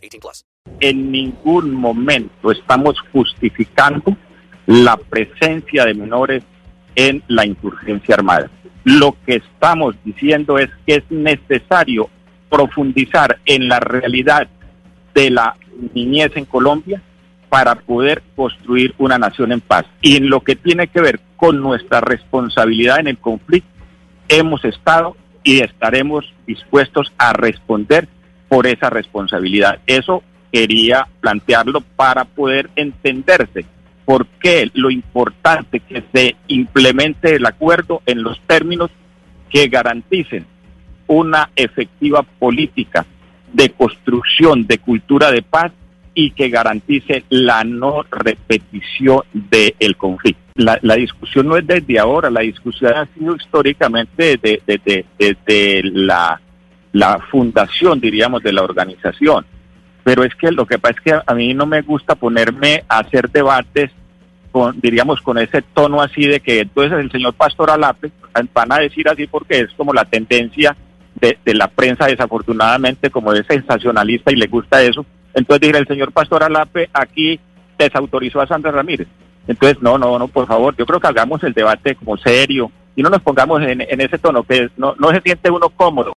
18 plus. En ningún momento estamos justificando la presencia de menores en la insurgencia armada. Lo que estamos diciendo es que es necesario profundizar en la realidad de la niñez en Colombia para poder construir una nación en paz. Y en lo que tiene que ver con nuestra responsabilidad en el conflicto, hemos estado y estaremos dispuestos a responder por esa responsabilidad. Eso quería plantearlo para poder entenderse por qué lo importante que se implemente el acuerdo en los términos que garanticen una efectiva política de construcción de cultura de paz y que garantice la no repetición del conflicto. La, la, discusión no es desde ahora, la discusión ha sido históricamente desde de, de, de, la, la fundación, diríamos, de la organización. Pero es que lo que pasa es que a mí no me gusta ponerme a hacer debates con, diríamos, con ese tono así de que entonces el señor Pastor Alape van a decir así porque es como la tendencia de, de la prensa, desafortunadamente, como es sensacionalista y le gusta eso entonces dije, el señor Pastor Alape aquí desautorizó a Sandra Ramírez. Entonces, no, no, no, por favor, yo creo que hagamos el debate como serio y no nos pongamos en ese tono que no, no se siente uno cómodo.